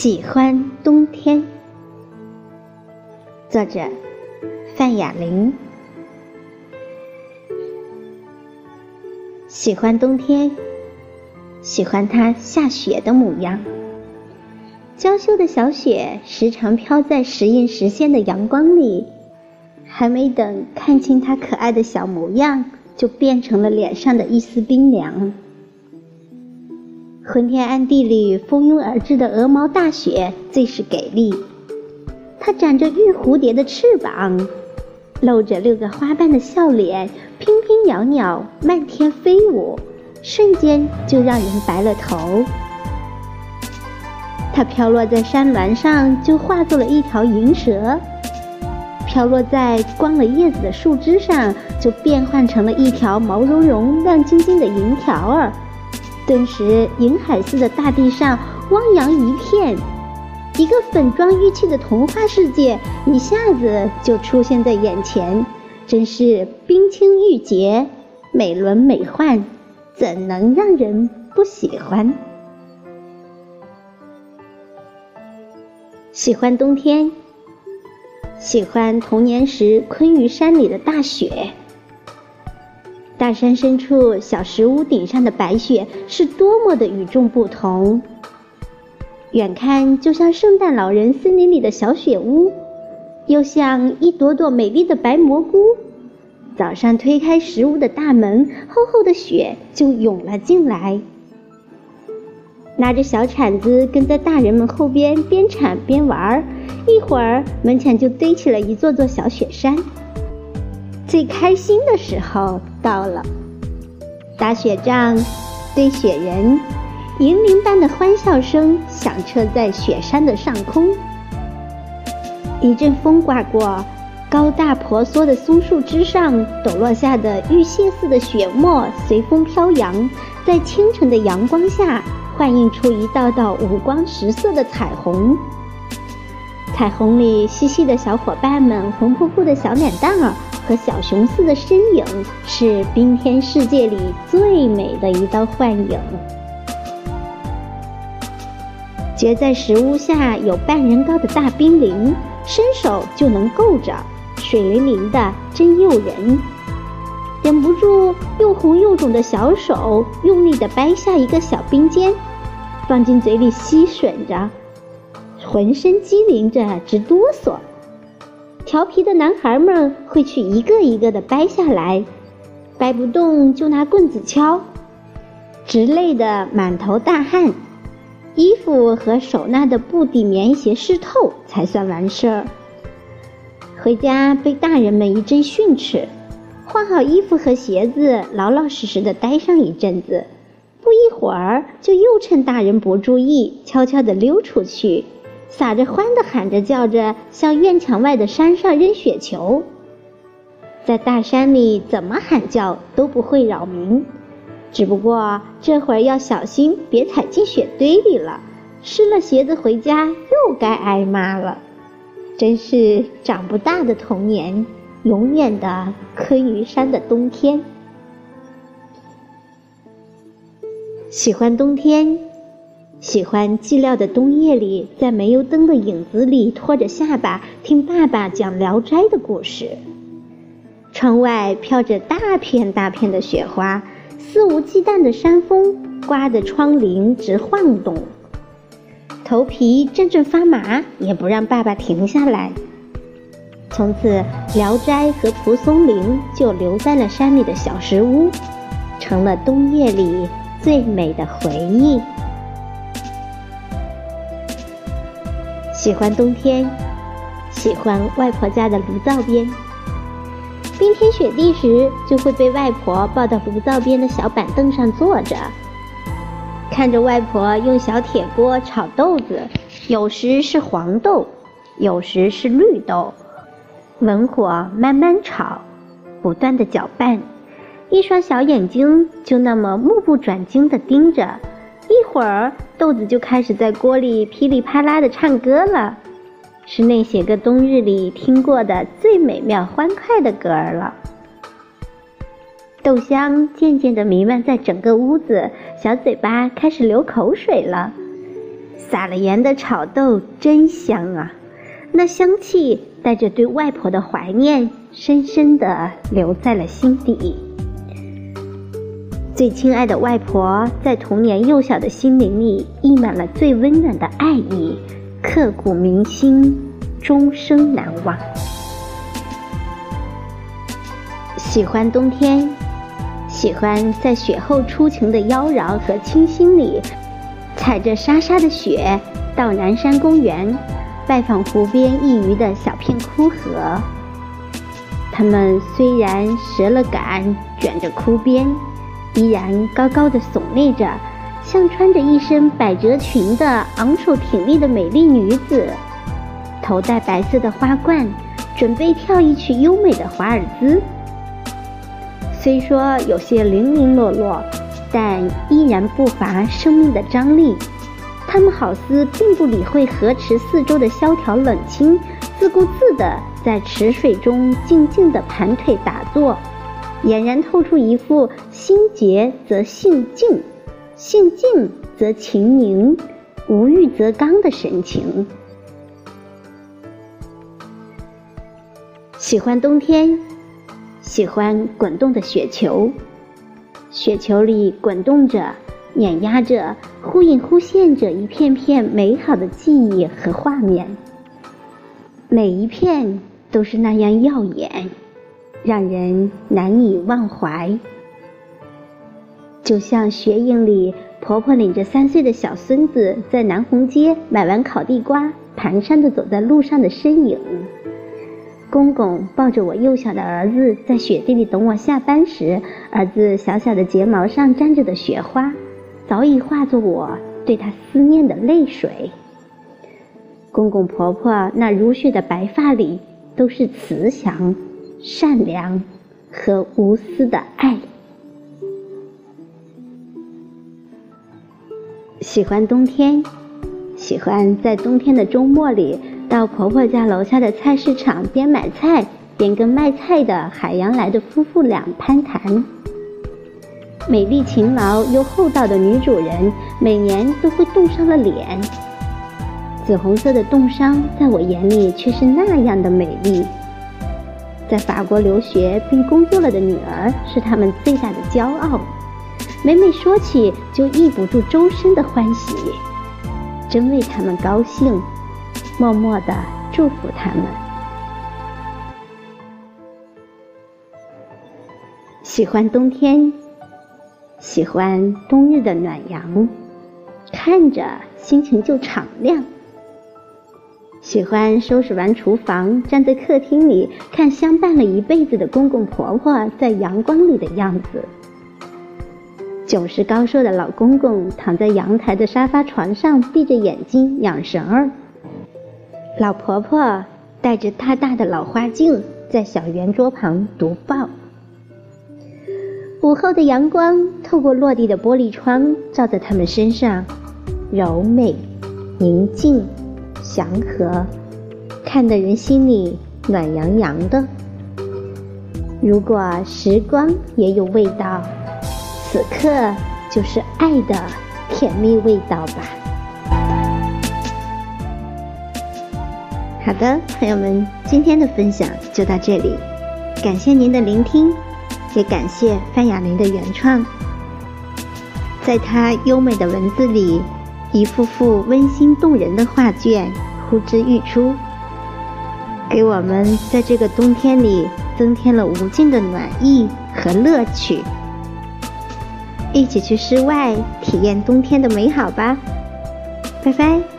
喜欢冬天。作者：范雅玲。喜欢冬天，喜欢它下雪的模样。娇羞的小雪时常飘在时隐时现的阳光里，还没等看清它可爱的小模样，就变成了脸上的一丝冰凉。昏天暗地里蜂拥而至的鹅毛大雪最是给力，它长着玉蝴蝶的翅膀，露着六个花瓣的笑脸，翩翩袅袅，漫天飞舞，瞬间就让人白了头。它飘落在山峦上，就化作了一条银蛇；飘落在光了叶子的树枝上，就变换成了一条毛茸茸、亮晶晶的银条儿。顿时，银海似的大地上汪洋一片，一个粉妆玉砌的童话世界一下子就出现在眼前，真是冰清玉洁、美轮美奂，怎能让人不喜欢？喜欢冬天，喜欢童年时昆玉山里的大雪。大山深处，小石屋顶上的白雪是多么的与众不同。远看就像圣诞老人森林里的小雪屋，又像一朵朵美丽的白蘑菇。早上推开石屋的大门，厚厚的雪就涌了进来。拿着小铲子跟在大人们后边，边铲边玩儿，一会儿门前就堆起了一座座小雪山。最开心的时候到了，打雪仗、堆雪人，银铃般的欢笑声响彻在雪山的上空。一阵风刮过，高大婆娑的松树枝上抖落下的玉屑似的雪沫随风飘扬，在清晨的阳光下幻映出一道道五光十色的彩虹。彩虹里嬉戏的小伙伴们，红扑扑的小脸蛋儿。和小熊似的身影，是冰天世界里最美的一道幻影。结在石屋下有半人高的大冰凌，伸手就能够着，水灵灵的，真诱人。忍不住又红又肿的小手，用力的掰下一个小冰尖，放进嘴里吸吮着，浑身机灵着，直哆嗦。调皮的男孩们会去一个一个的掰下来，掰不动就拿棍子敲，直累得满头大汗，衣服和手拿的布底棉鞋湿透才算完事儿。回家被大人们一阵训斥，换好衣服和鞋子，老老实实的待上一阵子，不一会儿就又趁大人不注意，悄悄的溜出去。撒着欢的喊着叫着，向院墙外的山上扔雪球。在大山里，怎么喊叫都不会扰民，只不过这会儿要小心，别踩进雪堆里了，湿了鞋子回家又该挨骂了。真是长不大的童年，永远的昆玉山的冬天。喜欢冬天。喜欢寂寥的冬夜里，在煤油灯的影子里托着下巴听爸爸讲《聊斋》的故事。窗外飘着大片大片的雪花，肆无忌惮的山风刮得窗棂直晃动，头皮阵阵发麻，也不让爸爸停下来。从此，《聊斋》和蒲松龄就留在了山里的小石屋，成了冬夜里最美的回忆。喜欢冬天，喜欢外婆家的炉灶边。冰天雪地时，就会被外婆抱到炉灶边的小板凳上坐着，看着外婆用小铁锅炒豆子，有时是黄豆，有时是绿豆，文火慢慢炒，不断的搅拌，一双小眼睛就那么目不转睛的盯着。会儿，豆子就开始在锅里噼里啪啦的唱歌了，是那些个冬日里听过的最美妙欢快的歌儿了。豆香渐渐的弥漫在整个屋子，小嘴巴开始流口水了。撒了盐的炒豆真香啊！那香气带着对外婆的怀念，深深的留在了心底。最亲爱的外婆，在童年幼小的心灵里，溢满了最温暖的爱意，刻骨铭心，终生难忘。喜欢冬天，喜欢在雪后初晴的妖娆和清新里，踩着沙沙的雪到南山公园，拜访湖边一隅的小片枯荷。它们虽然折了杆，卷着枯边。依然高高的耸立着，像穿着一身百褶裙的昂首挺立的美丽女子，头戴白色的花冠，准备跳一曲优美的华尔兹。虽说有些零零落落，但依然不乏生命的张力。他们好似并不理会河池四周的萧条冷清，自顾自地在池水中静静地盘腿打坐。俨然透出一副心洁则性静，性静则情凝，无欲则刚的神情。喜欢冬天，喜欢滚动的雪球，雪球里滚动着、碾压着、忽隐忽现着一片片美好的记忆和画面，每一片都是那样耀眼。让人难以忘怀，就像雪影里婆婆领着三岁的小孙子在南红街买完烤地瓜，蹒跚的走在路上的身影；公公抱着我幼小的儿子在雪地里等我下班时，儿子小小的睫毛上沾着的雪花，早已化作我对他思念的泪水。公公婆婆那如雪的白发里，都是慈祥。善良和无私的爱，喜欢冬天，喜欢在冬天的周末里到婆婆家楼下的菜市场边买菜边跟卖菜的海洋来的夫妇俩攀谈。美丽勤劳又厚道的女主人每年都会冻伤了脸，紫红色的冻伤在我眼里却是那样的美丽。在法国留学并工作了的女儿是他们最大的骄傲，每每说起就抑不住周身的欢喜，真为他们高兴，默默的祝福他们。喜欢冬天，喜欢冬日的暖阳，看着心情就敞亮。喜欢收拾完厨房，站在客厅里看相伴了一辈子的公公婆婆在阳光里的样子。九十高寿的老公公躺在阳台的沙发床上，闭着眼睛养神儿。老婆婆戴着大大的老花镜，在小圆桌旁读报。午后的阳光透过落地的玻璃窗，照在他们身上，柔美、宁静。祥和，看得人心里暖洋洋的。如果时光也有味道，此刻就是爱的甜蜜味道吧。好的，朋友们，今天的分享就到这里，感谢您的聆听，也感谢范雅玲的原创，在她优美的文字里。一幅幅温馨动人的画卷呼之欲出，给我们在这个冬天里增添了无尽的暖意和乐趣。一起去室外体验冬天的美好吧！拜拜。